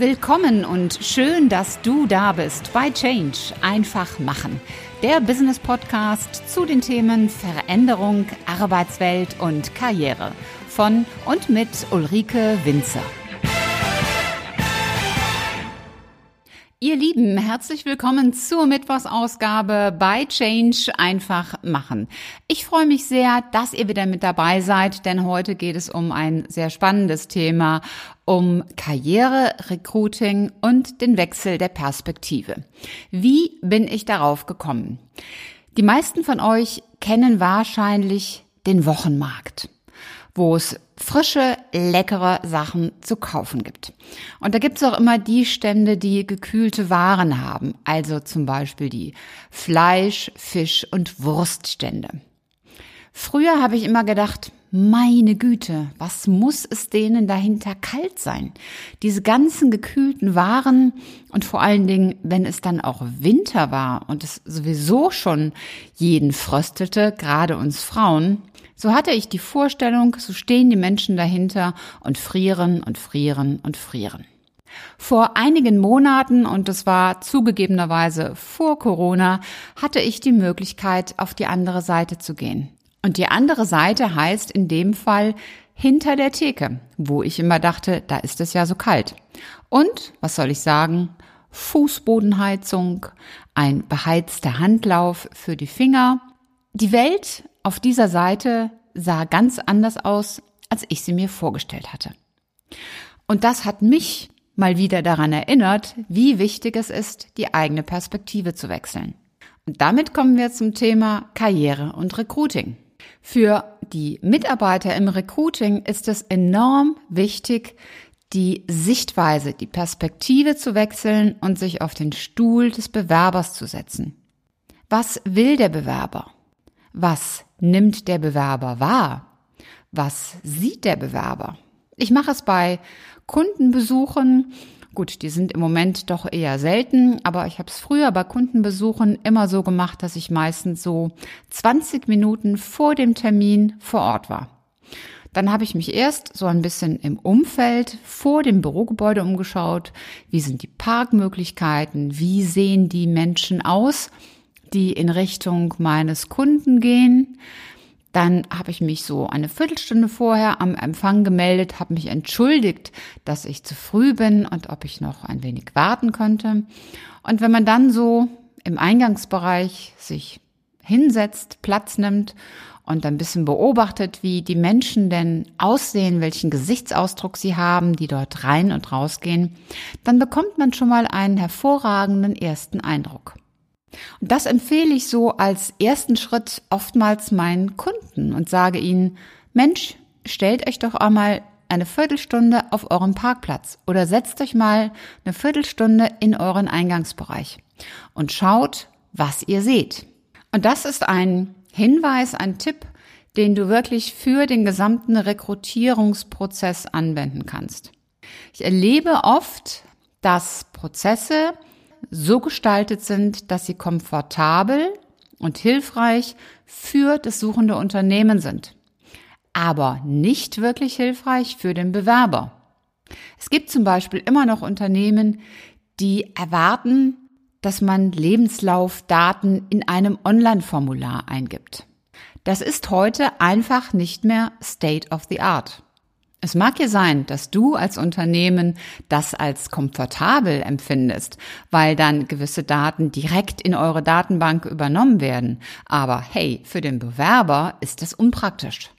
Willkommen und schön, dass du da bist bei Change. Einfach machen. Der Business Podcast zu den Themen Veränderung, Arbeitswelt und Karriere. Von und mit Ulrike Winzer. Ihr Lieben, herzlich willkommen zur Mittwochsausgabe bei Change einfach machen. Ich freue mich sehr, dass ihr wieder mit dabei seid, denn heute geht es um ein sehr spannendes Thema, um Karriere, Recruiting und den Wechsel der Perspektive. Wie bin ich darauf gekommen? Die meisten von euch kennen wahrscheinlich den Wochenmarkt wo es frische, leckere Sachen zu kaufen gibt. Und da gibt es auch immer die Stände, die gekühlte Waren haben, also zum Beispiel die Fleisch-, Fisch- und Wurststände. Früher habe ich immer gedacht, meine Güte, was muss es denen dahinter kalt sein? Diese ganzen gekühlten Waren und vor allen Dingen, wenn es dann auch Winter war und es sowieso schon jeden fröstelte, gerade uns Frauen, so hatte ich die Vorstellung, so stehen die Menschen dahinter und frieren und frieren und frieren. Vor einigen Monaten, und es war zugegebenerweise vor Corona, hatte ich die Möglichkeit, auf die andere Seite zu gehen. Und die andere Seite heißt in dem Fall hinter der Theke, wo ich immer dachte, da ist es ja so kalt. Und, was soll ich sagen, Fußbodenheizung, ein beheizter Handlauf für die Finger. Die Welt auf dieser Seite sah ganz anders aus, als ich sie mir vorgestellt hatte. Und das hat mich mal wieder daran erinnert, wie wichtig es ist, die eigene Perspektive zu wechseln. Und damit kommen wir zum Thema Karriere und Recruiting. Für die Mitarbeiter im Recruiting ist es enorm wichtig, die Sichtweise, die Perspektive zu wechseln und sich auf den Stuhl des Bewerbers zu setzen. Was will der Bewerber? Was nimmt der Bewerber wahr? Was sieht der Bewerber? Ich mache es bei Kundenbesuchen. Gut, die sind im Moment doch eher selten, aber ich habe es früher bei Kundenbesuchen immer so gemacht, dass ich meistens so 20 Minuten vor dem Termin vor Ort war. Dann habe ich mich erst so ein bisschen im Umfeld vor dem Bürogebäude umgeschaut. Wie sind die Parkmöglichkeiten? Wie sehen die Menschen aus? Die in Richtung meines Kunden gehen. Dann habe ich mich so eine Viertelstunde vorher am Empfang gemeldet, habe mich entschuldigt, dass ich zu früh bin und ob ich noch ein wenig warten könnte. Und wenn man dann so im Eingangsbereich sich hinsetzt, Platz nimmt und ein bisschen beobachtet, wie die Menschen denn aussehen, welchen Gesichtsausdruck sie haben, die dort rein und rausgehen, dann bekommt man schon mal einen hervorragenden ersten Eindruck. Und das empfehle ich so als ersten Schritt oftmals meinen Kunden und sage ihnen, Mensch, stellt euch doch einmal eine Viertelstunde auf eurem Parkplatz oder setzt euch mal eine Viertelstunde in euren Eingangsbereich und schaut, was ihr seht. Und das ist ein Hinweis, ein Tipp, den du wirklich für den gesamten Rekrutierungsprozess anwenden kannst. Ich erlebe oft, dass Prozesse so gestaltet sind, dass sie komfortabel und hilfreich für das suchende Unternehmen sind, aber nicht wirklich hilfreich für den Bewerber. Es gibt zum Beispiel immer noch Unternehmen, die erwarten, dass man Lebenslaufdaten in einem Online-Formular eingibt. Das ist heute einfach nicht mehr State of the Art. Es mag ja sein, dass du als Unternehmen das als komfortabel empfindest, weil dann gewisse Daten direkt in eure Datenbank übernommen werden. Aber hey, für den Bewerber ist das unpraktisch.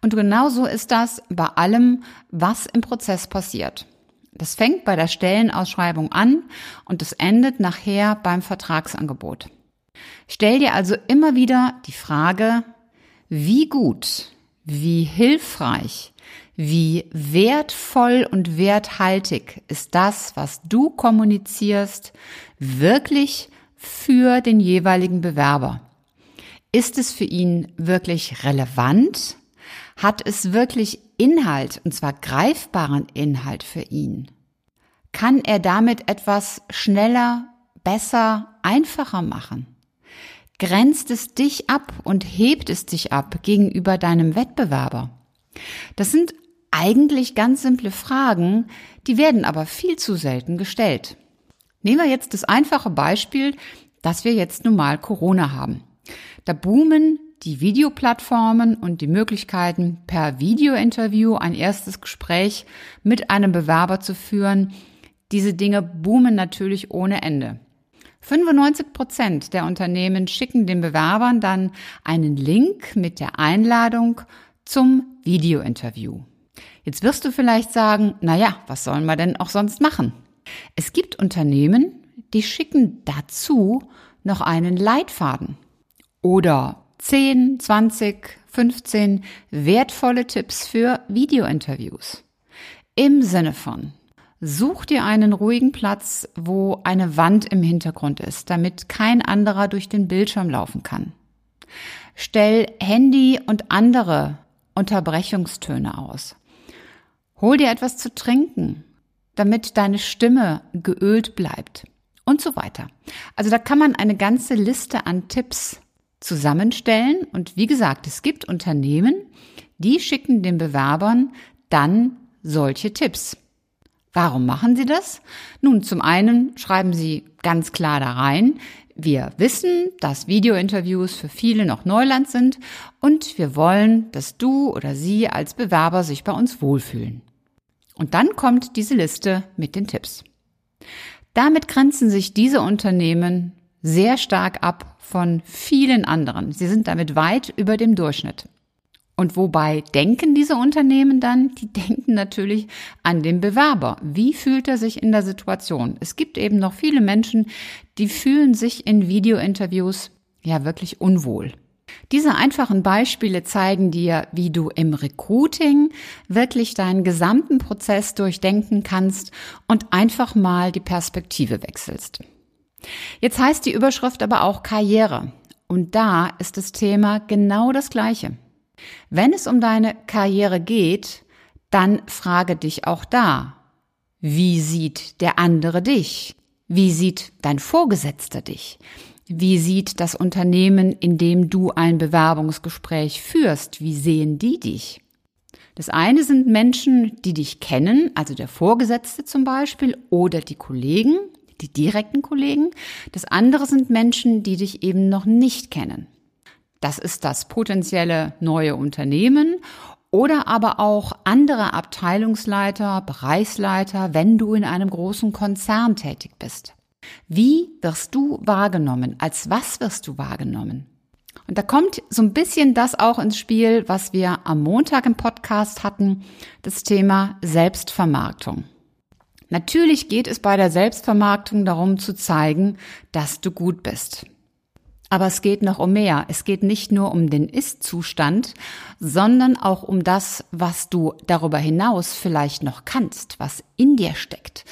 Und genauso ist das bei allem, was im Prozess passiert. Das fängt bei der Stellenausschreibung an und es endet nachher beim Vertragsangebot. Stell dir also immer wieder die Frage, wie gut, wie hilfreich wie wertvoll und werthaltig ist das, was du kommunizierst, wirklich für den jeweiligen Bewerber? Ist es für ihn wirklich relevant? Hat es wirklich Inhalt, und zwar greifbaren Inhalt für ihn? Kann er damit etwas schneller, besser, einfacher machen? Grenzt es dich ab und hebt es dich ab gegenüber deinem Wettbewerber? Das sind Eigentlich ganz simple Fragen, die werden aber viel zu selten gestellt. Nehmen wir jetzt das einfache Beispiel, dass wir jetzt nun mal Corona haben. Da boomen die Videoplattformen und die Möglichkeiten, per Videointerview ein erstes Gespräch mit einem Bewerber zu führen. Diese Dinge boomen natürlich ohne Ende. 95 Prozent der Unternehmen schicken den Bewerbern dann einen Link mit der Einladung zum Videointerview. Jetzt wirst du vielleicht sagen, na ja, was sollen wir denn auch sonst machen? Es gibt Unternehmen, die schicken dazu noch einen Leitfaden oder 10, 20, 15 wertvolle Tipps für Videointerviews. Im Sinne von, such dir einen ruhigen Platz, wo eine Wand im Hintergrund ist, damit kein anderer durch den Bildschirm laufen kann. Stell Handy und andere Unterbrechungstöne aus. Hol dir etwas zu trinken, damit deine Stimme geölt bleibt und so weiter. Also da kann man eine ganze Liste an Tipps zusammenstellen und wie gesagt, es gibt Unternehmen, die schicken den Bewerbern dann solche Tipps. Warum machen sie das? Nun, zum einen schreiben sie ganz klar da rein, wir wissen, dass Videointerviews für viele noch Neuland sind und wir wollen, dass du oder sie als Bewerber sich bei uns wohlfühlen. Und dann kommt diese Liste mit den Tipps. Damit grenzen sich diese Unternehmen sehr stark ab von vielen anderen. Sie sind damit weit über dem Durchschnitt. Und wobei denken diese Unternehmen dann? Die denken natürlich an den Bewerber. Wie fühlt er sich in der Situation? Es gibt eben noch viele Menschen, die fühlen sich in Videointerviews ja wirklich unwohl. Diese einfachen Beispiele zeigen dir, wie du im Recruiting wirklich deinen gesamten Prozess durchdenken kannst und einfach mal die Perspektive wechselst. Jetzt heißt die Überschrift aber auch Karriere. Und da ist das Thema genau das gleiche. Wenn es um deine Karriere geht, dann frage dich auch da, wie sieht der andere dich? Wie sieht dein Vorgesetzter dich? Wie sieht das Unternehmen, in dem du ein Bewerbungsgespräch führst? Wie sehen die dich? Das eine sind Menschen, die dich kennen, also der Vorgesetzte zum Beispiel oder die Kollegen, die direkten Kollegen. Das andere sind Menschen, die dich eben noch nicht kennen. Das ist das potenzielle neue Unternehmen oder aber auch andere Abteilungsleiter, Bereichsleiter, wenn du in einem großen Konzern tätig bist. Wie wirst du wahrgenommen? Als was wirst du wahrgenommen? Und da kommt so ein bisschen das auch ins Spiel, was wir am Montag im Podcast hatten, das Thema Selbstvermarktung. Natürlich geht es bei der Selbstvermarktung darum zu zeigen, dass du gut bist. Aber es geht noch um mehr. Es geht nicht nur um den Ist-Zustand, sondern auch um das, was du darüber hinaus vielleicht noch kannst, was in dir steckt.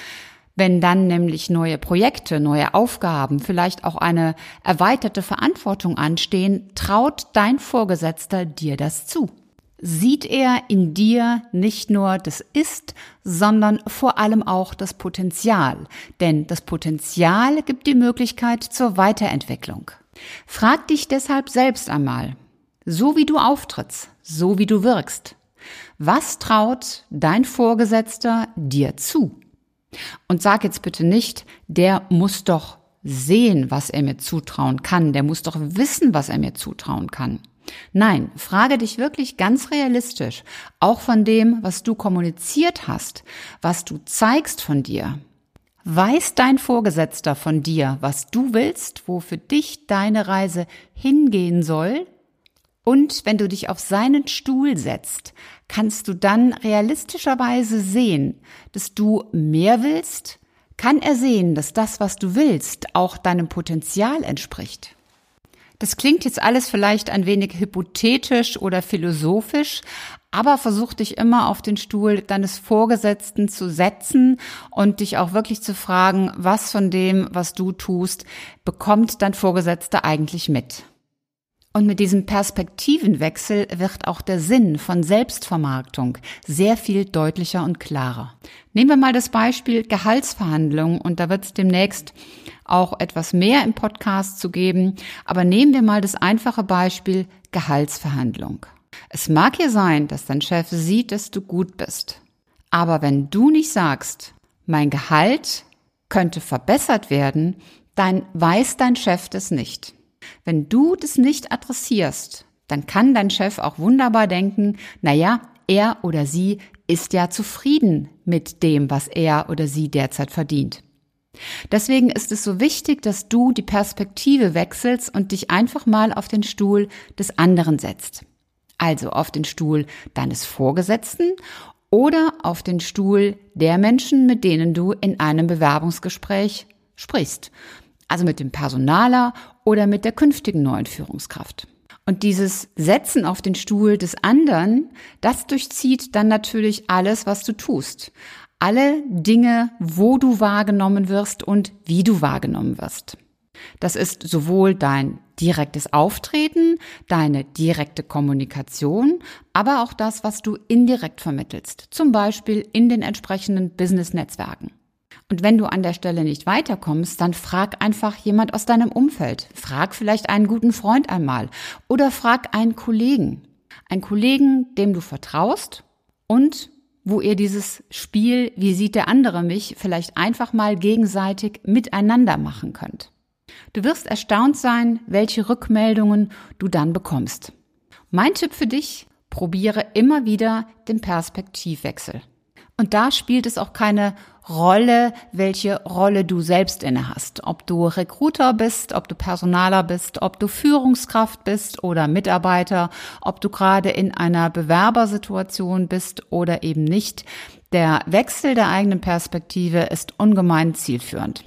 Wenn dann nämlich neue Projekte, neue Aufgaben, vielleicht auch eine erweiterte Verantwortung anstehen, traut dein Vorgesetzter dir das zu. Sieht er in dir nicht nur das Ist, sondern vor allem auch das Potenzial. Denn das Potenzial gibt die Möglichkeit zur Weiterentwicklung. Frag dich deshalb selbst einmal, so wie du auftrittst, so wie du wirkst, was traut dein Vorgesetzter dir zu? Und sag jetzt bitte nicht, der muss doch sehen, was er mir zutrauen kann, der muss doch wissen, was er mir zutrauen kann. Nein, frage dich wirklich ganz realistisch, auch von dem, was du kommuniziert hast, was du zeigst von dir. Weiß dein Vorgesetzter von dir, was du willst, wo für dich deine Reise hingehen soll? Und wenn du dich auf seinen Stuhl setzt, kannst du dann realistischerweise sehen, dass du mehr willst? Kann er sehen, dass das, was du willst, auch deinem Potenzial entspricht? Das klingt jetzt alles vielleicht ein wenig hypothetisch oder philosophisch, aber versuch dich immer auf den Stuhl deines Vorgesetzten zu setzen und dich auch wirklich zu fragen, was von dem, was du tust, bekommt dein Vorgesetzter eigentlich mit? Und mit diesem Perspektivenwechsel wird auch der Sinn von Selbstvermarktung sehr viel deutlicher und klarer. Nehmen wir mal das Beispiel Gehaltsverhandlungen und da wird es demnächst auch etwas mehr im Podcast zu geben. Aber nehmen wir mal das einfache Beispiel Gehaltsverhandlung. Es mag ja sein, dass dein Chef sieht, dass du gut bist. Aber wenn du nicht sagst, mein Gehalt könnte verbessert werden, dann weiß dein Chef das nicht. Wenn du das nicht adressierst, dann kann dein Chef auch wunderbar denken, na ja, er oder sie ist ja zufrieden mit dem, was er oder sie derzeit verdient. Deswegen ist es so wichtig, dass du die Perspektive wechselst und dich einfach mal auf den Stuhl des anderen setzt. Also auf den Stuhl deines Vorgesetzten oder auf den Stuhl der Menschen, mit denen du in einem Bewerbungsgespräch sprichst. Also mit dem Personaler oder mit der künftigen neuen Führungskraft. Und dieses Setzen auf den Stuhl des anderen, das durchzieht dann natürlich alles, was du tust. Alle Dinge, wo du wahrgenommen wirst und wie du wahrgenommen wirst. Das ist sowohl dein direktes Auftreten, deine direkte Kommunikation, aber auch das, was du indirekt vermittelst, zum Beispiel in den entsprechenden Business-Netzwerken. Und wenn du an der Stelle nicht weiterkommst, dann frag einfach jemand aus deinem Umfeld. Frag vielleicht einen guten Freund einmal oder frag einen Kollegen. Einen Kollegen, dem du vertraust und wo ihr dieses Spiel, wie sieht der andere mich, vielleicht einfach mal gegenseitig miteinander machen könnt. Du wirst erstaunt sein, welche Rückmeldungen du dann bekommst. Mein Tipp für dich, probiere immer wieder den Perspektivwechsel. Und da spielt es auch keine Rolle, welche Rolle du selbst inne hast. Ob du Recruiter bist, ob du Personaler bist, ob du Führungskraft bist oder Mitarbeiter, ob du gerade in einer Bewerbersituation bist oder eben nicht. Der Wechsel der eigenen Perspektive ist ungemein zielführend.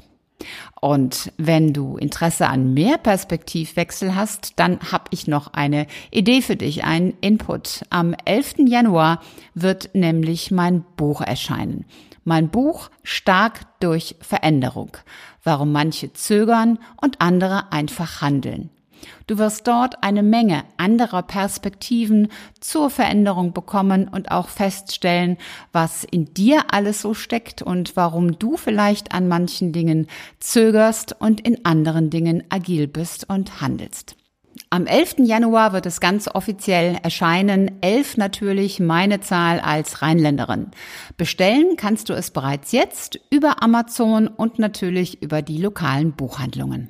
Und wenn du Interesse an mehr Perspektivwechsel hast, dann habe ich noch eine Idee für dich, einen Input. Am 11. Januar wird nämlich mein Buch erscheinen. Mein Buch Stark durch Veränderung. Warum manche zögern und andere einfach handeln. Du wirst dort eine Menge anderer Perspektiven zur Veränderung bekommen und auch feststellen, was in dir alles so steckt und warum du vielleicht an manchen Dingen zögerst und in anderen Dingen agil bist und handelst. Am 11. Januar wird es ganz offiziell erscheinen. Elf natürlich meine Zahl als Rheinländerin. Bestellen kannst du es bereits jetzt über Amazon und natürlich über die lokalen Buchhandlungen.